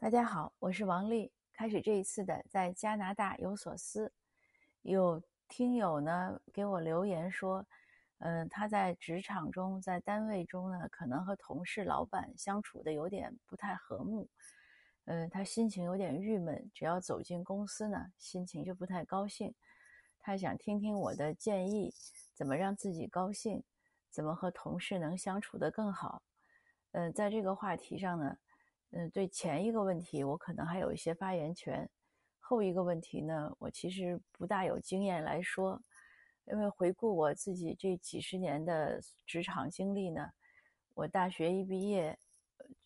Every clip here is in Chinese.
大家好，我是王丽。开始这一次的在加拿大有所思，有听友呢给我留言说，嗯，他在职场中，在单位中呢，可能和同事、老板相处的有点不太和睦，嗯，他心情有点郁闷。只要走进公司呢，心情就不太高兴。他想听听我的建议，怎么让自己高兴，怎么和同事能相处得更好。嗯，在这个话题上呢。嗯，对前一个问题，我可能还有一些发言权；后一个问题呢，我其实不大有经验来说。因为回顾我自己这几十年的职场经历呢，我大学一毕业，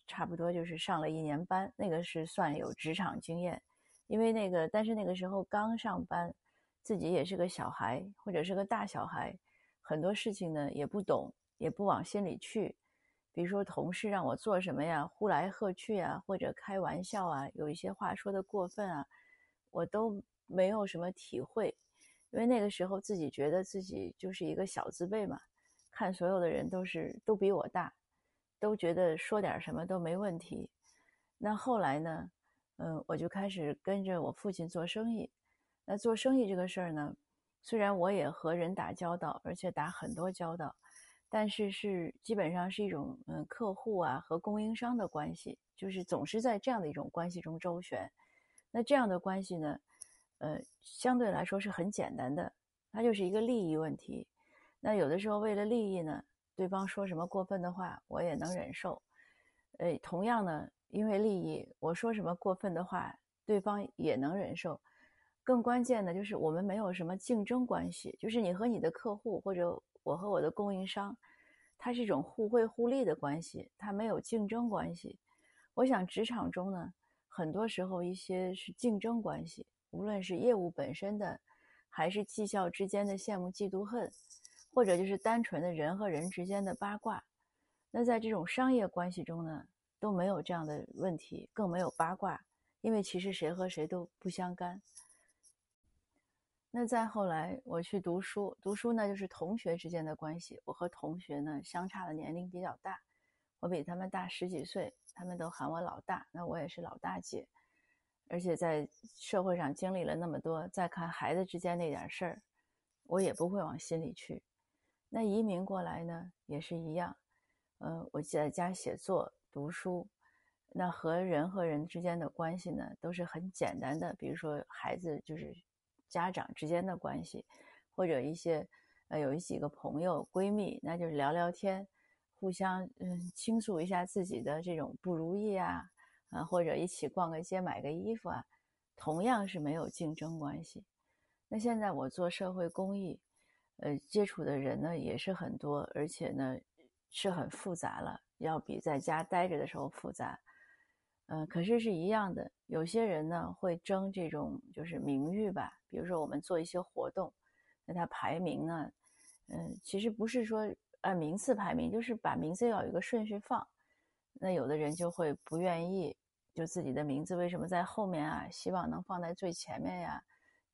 差不多就是上了一年班，那个是算有职场经验。因为那个，但是那个时候刚上班，自己也是个小孩，或者是个大小孩，很多事情呢也不懂，也不往心里去。比如说，同事让我做什么呀，呼来喝去啊，或者开玩笑啊，有一些话说的过分啊，我都没有什么体会，因为那个时候自己觉得自己就是一个小字辈嘛，看所有的人都是都比我大，都觉得说点什么都没问题。那后来呢，嗯，我就开始跟着我父亲做生意。那做生意这个事儿呢，虽然我也和人打交道，而且打很多交道。但是是基本上是一种嗯客户啊和供应商的关系，就是总是在这样的一种关系中周旋。那这样的关系呢，呃，相对来说是很简单的，它就是一个利益问题。那有的时候为了利益呢，对方说什么过分的话，我也能忍受。呃，同样呢，因为利益，我说什么过分的话，对方也能忍受。更关键的就是我们没有什么竞争关系，就是你和你的客户或者。我和我的供应商，它是一种互惠互利的关系，它没有竞争关系。我想职场中呢，很多时候一些是竞争关系，无论是业务本身的，还是绩效之间的羡慕嫉妒恨，或者就是单纯的人和人之间的八卦。那在这种商业关系中呢，都没有这样的问题，更没有八卦，因为其实谁和谁都不相干。那再后来，我去读书，读书呢就是同学之间的关系。我和同学呢相差的年龄比较大，我比他们大十几岁，他们都喊我老大，那我也是老大姐。而且在社会上经历了那么多，再看孩子之间那点事儿，我也不会往心里去。那移民过来呢也是一样，呃，我在家写作、读书，那和人和人之间的关系呢都是很简单的，比如说孩子就是。家长之间的关系，或者一些呃有几个朋友闺蜜，那就是聊聊天，互相嗯倾诉一下自己的这种不如意啊，啊或者一起逛个街买个衣服啊，同样是没有竞争关系。那现在我做社会公益，呃接触的人呢也是很多，而且呢是很复杂了，要比在家待着的时候复杂。嗯，可是是一样的。有些人呢会争这种就是名誉吧，比如说我们做一些活动，那他排名呢，嗯，其实不是说按名次排名，就是把名字要有一个顺序放。那有的人就会不愿意，就自己的名字为什么在后面啊？希望能放在最前面呀，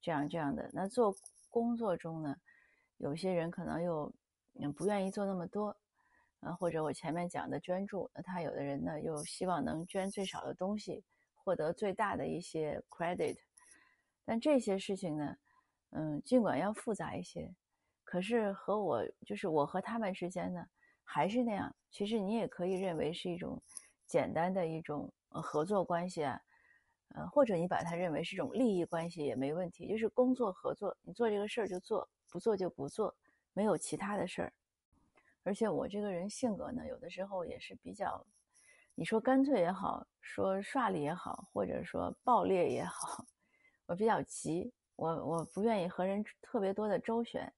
这样这样的。那做工作中呢，有些人可能又不愿意做那么多。啊，或者我前面讲的捐助，那他有的人呢又希望能捐最少的东西，获得最大的一些 credit。但这些事情呢，嗯，尽管要复杂一些，可是和我就是我和他们之间呢，还是那样。其实你也可以认为是一种简单的一种合作关系啊，呃，或者你把它认为是一种利益关系也没问题，就是工作合作，你做这个事儿就做，不做就不做，没有其他的事儿。而且我这个人性格呢，有的时候也是比较，你说干脆也好，说耍里也好，或者说暴烈也好，我比较急，我我不愿意和人特别多的周旋，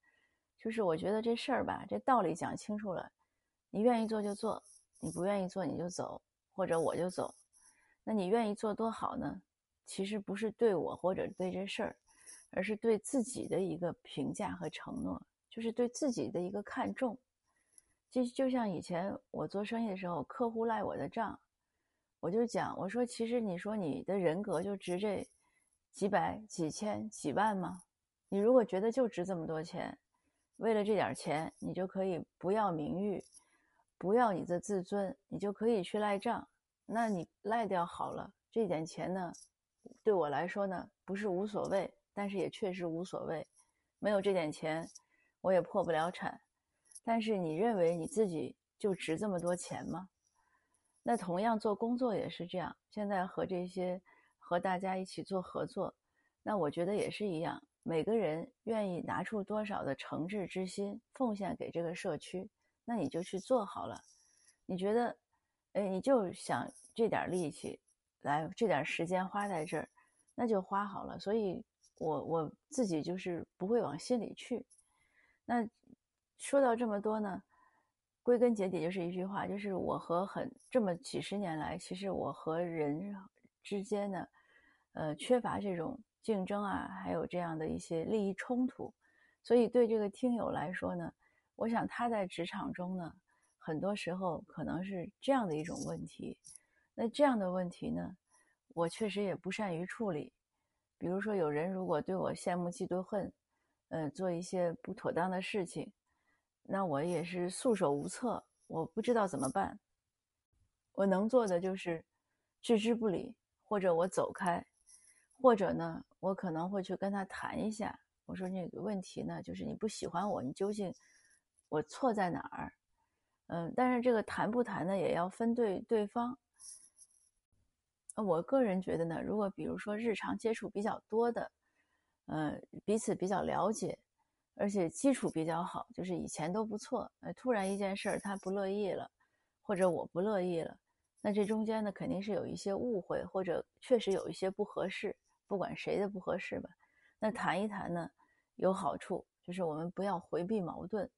就是我觉得这事儿吧，这道理讲清楚了，你愿意做就做，你不愿意做你就走，或者我就走，那你愿意做多好呢？其实不是对我或者对这事儿，而是对自己的一个评价和承诺，就是对自己的一个看重。就就像以前我做生意的时候，客户赖我的账，我就讲，我说其实你说你的人格就值这几百、几千、几万吗？你如果觉得就值这么多钱，为了这点钱，你就可以不要名誉，不要你的自尊，你就可以去赖账。那你赖掉好了，这点钱呢，对我来说呢，不是无所谓，但是也确实无所谓。没有这点钱，我也破不了产。但是你认为你自己就值这么多钱吗？那同样做工作也是这样。现在和这些和大家一起做合作，那我觉得也是一样。每个人愿意拿出多少的诚挚之心奉献给这个社区，那你就去做好了。你觉得，哎，你就想这点力气，来这点时间花在这儿，那就花好了。所以，我我自己就是不会往心里去。那说到这么多呢？归根结底就是一句话，就是我和很这么几十年来，其实我和人之间呢，呃，缺乏这种竞争啊，还有这样的一些利益冲突，所以对这个听友来说呢，我想他在职场中呢，很多时候可能是这样的一种问题。那这样的问题呢，我确实也不善于处理。比如说，有人如果对我羡慕嫉妒恨，呃，做一些不妥当的事情。那我也是束手无策，我不知道怎么办。我能做的就是置之不理，或者我走开，或者呢，我可能会去跟他谈一下。我说那个问题呢，就是你不喜欢我，你究竟我错在哪儿？嗯，但是这个谈不谈呢，也要分对对方。我个人觉得呢，如果比如说日常接触比较多的，呃，彼此比较了解。而且基础比较好，就是以前都不错。呃，突然一件事儿他不乐意了，或者我不乐意了，那这中间呢肯定是有一些误会，或者确实有一些不合适，不管谁的不合适吧。那谈一谈呢有好处，就是我们不要回避矛盾，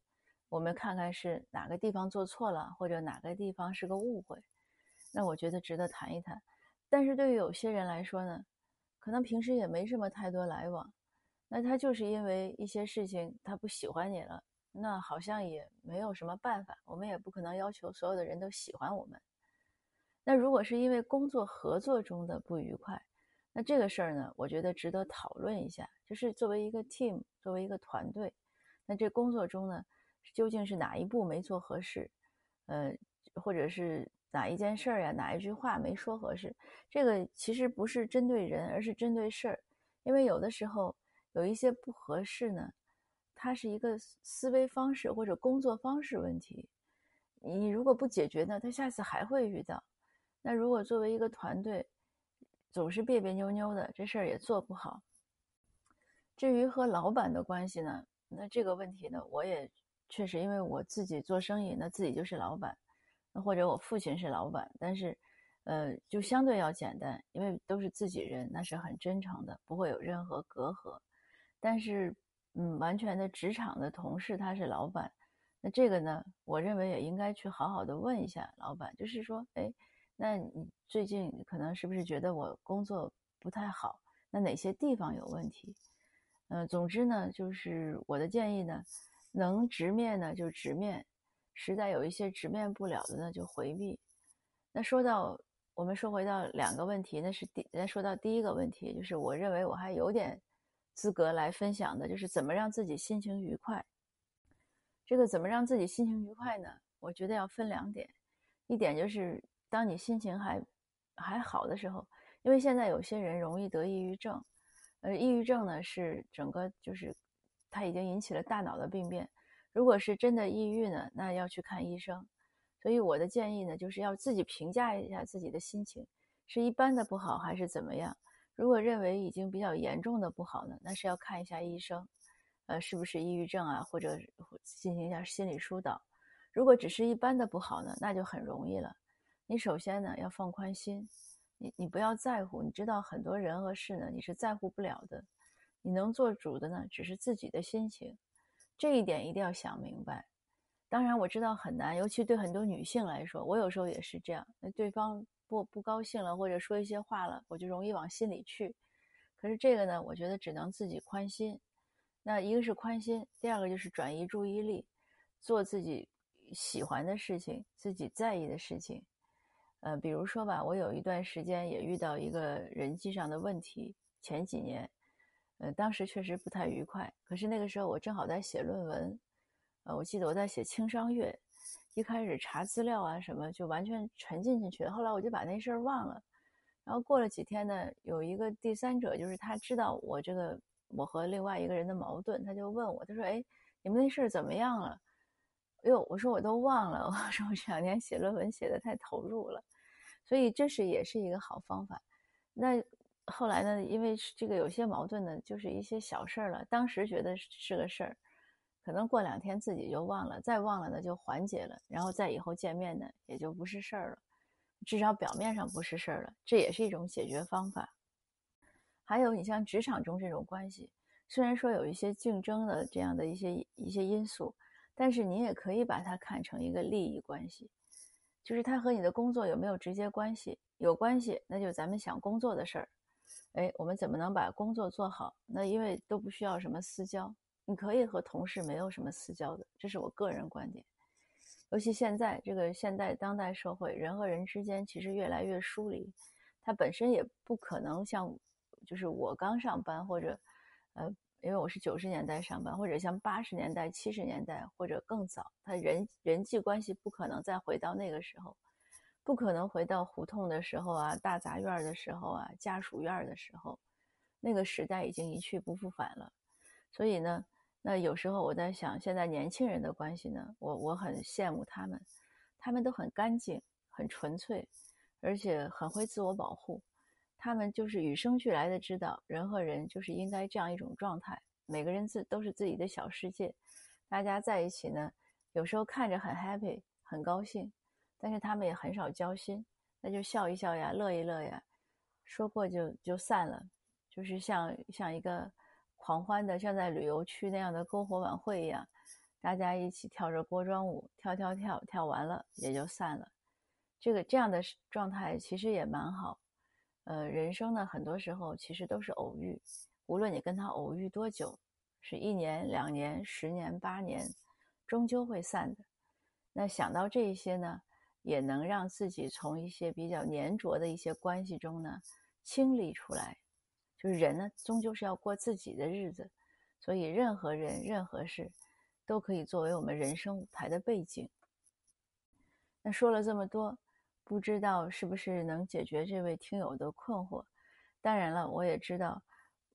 我们看看是哪个地方做错了，或者哪个地方是个误会。那我觉得值得谈一谈。但是对于有些人来说呢，可能平时也没什么太多来往。那他就是因为一些事情他不喜欢你了，那好像也没有什么办法，我们也不可能要求所有的人都喜欢我们。那如果是因为工作合作中的不愉快，那这个事儿呢，我觉得值得讨论一下。就是作为一个 team，作为一个团队，那这工作中呢，究竟是哪一步没做合适，呃，或者是哪一件事儿呀，哪一句话没说合适？这个其实不是针对人，而是针对事儿，因为有的时候。有一些不合适呢，它是一个思维方式或者工作方式问题。你如果不解决呢，他下次还会遇到。那如果作为一个团队，总是别别扭扭的，这事儿也做不好。至于和老板的关系呢，那这个问题呢，我也确实因为我自己做生意，那自己就是老板，或者我父亲是老板，但是。呃，就相对要简单，因为都是自己人，那是很真诚的，不会有任何隔阂。但是，嗯，完全的职场的同事，他是老板，那这个呢，我认为也应该去好好的问一下老板，就是说，哎，那你最近可能是不是觉得我工作不太好？那哪些地方有问题？嗯，总之呢，就是我的建议呢，能直面呢就直面，实在有一些直面不了的呢就回避。那说到我们说回到两个问题，那是第，那说到第一个问题，就是我认为我还有点。资格来分享的就是怎么让自己心情愉快。这个怎么让自己心情愉快呢？我觉得要分两点，一点就是当你心情还还好的时候，因为现在有些人容易得抑郁症，呃，抑郁症呢是整个就是它已经引起了大脑的病变。如果是真的抑郁呢，那要去看医生。所以我的建议呢，就是要自己评价一下自己的心情，是一般的不好还是怎么样。如果认为已经比较严重的不好呢，那是要看一下医生，呃，是不是抑郁症啊，或者进行一下心理疏导。如果只是一般的不好呢，那就很容易了。你首先呢要放宽心，你你不要在乎，你知道很多人和事呢你是在乎不了的，你能做主的呢只是自己的心情，这一点一定要想明白。当然我知道很难，尤其对很多女性来说，我有时候也是这样，那对方。不不高兴了，或者说一些话了，我就容易往心里去。可是这个呢，我觉得只能自己宽心。那一个是宽心，第二个就是转移注意力，做自己喜欢的事情，自己在意的事情。呃，比如说吧，我有一段时间也遇到一个人际上的问题，前几年，呃，当时确实不太愉快。可是那个时候我正好在写论文，呃，我记得我在写轻商乐。一开始查资料啊什么，就完全沉浸进去了。后来我就把那事儿忘了。然后过了几天呢，有一个第三者，就是他知道我这个我和另外一个人的矛盾，他就问我，他说：“哎，你们那事儿怎么样了？”哎呦，我说我都忘了。我说我这两年写论文写的太投入了，所以这是也是一个好方法。那后来呢，因为这个有些矛盾呢，就是一些小事儿了，当时觉得是个事儿。可能过两天自己就忘了，再忘了呢就缓解了，然后再以后见面呢也就不是事儿了，至少表面上不是事儿了，这也是一种解决方法。还有你像职场中这种关系，虽然说有一些竞争的这样的一些一些因素，但是你也可以把它看成一个利益关系，就是它和你的工作有没有直接关系？有关系，那就咱们想工作的事儿，哎，我们怎么能把工作做好？那因为都不需要什么私交。你可以和同事没有什么私交的，这是我个人观点。尤其现在这个现代当代社会，人和人之间其实越来越疏离，它本身也不可能像，就是我刚上班或者，呃，因为我是九十年代上班，或者像八十年代、七十年代或者更早，他人人际关系不可能再回到那个时候，不可能回到胡同的时候啊、大杂院的时候啊、家属院的时候，那个时代已经一去不复返了，所以呢。那有时候我在想，现在年轻人的关系呢，我我很羡慕他们，他们都很干净、很纯粹，而且很会自我保护。他们就是与生俱来的知道，人和人就是应该这样一种状态，每个人自都是自己的小世界，大家在一起呢，有时候看着很 happy、很高兴，但是他们也很少交心，那就笑一笑呀，乐一乐呀，说过就就散了，就是像像一个。狂欢的，像在旅游区那样的篝火晚会一样，大家一起跳着锅庄舞，跳跳跳，跳完了也就散了。这个这样的状态其实也蛮好。呃，人生呢，很多时候其实都是偶遇，无论你跟他偶遇多久，是一年、两年、十年、八年，终究会散的。那想到这一些呢，也能让自己从一些比较粘着的一些关系中呢清理出来。就是人呢，终究是要过自己的日子，所以任何人、任何事，都可以作为我们人生舞台的背景。那说了这么多，不知道是不是能解决这位听友的困惑？当然了，我也知道，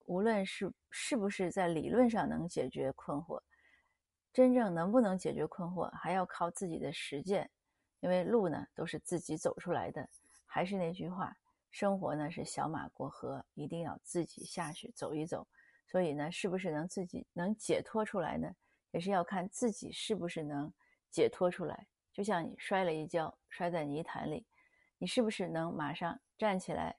无论是是不是在理论上能解决困惑，真正能不能解决困惑，还要靠自己的实践。因为路呢，都是自己走出来的。还是那句话。生活呢是小马过河，一定要自己下去走一走。所以呢，是不是能自己能解脱出来呢？也是要看自己是不是能解脱出来。就像你摔了一跤，摔在泥潭里，你是不是能马上站起来，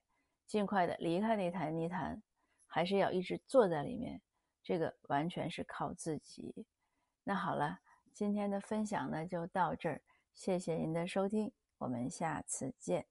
尽快的离开那潭泥潭，还是要一直坐在里面？这个完全是靠自己。那好了，今天的分享呢就到这儿，谢谢您的收听，我们下次见。